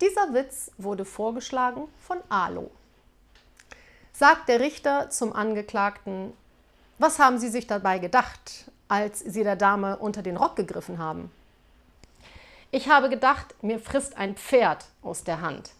Dieser Witz wurde vorgeschlagen von Alo. Sagt der Richter zum Angeklagten, was haben Sie sich dabei gedacht, als Sie der Dame unter den Rock gegriffen haben? Ich habe gedacht, mir frisst ein Pferd aus der Hand.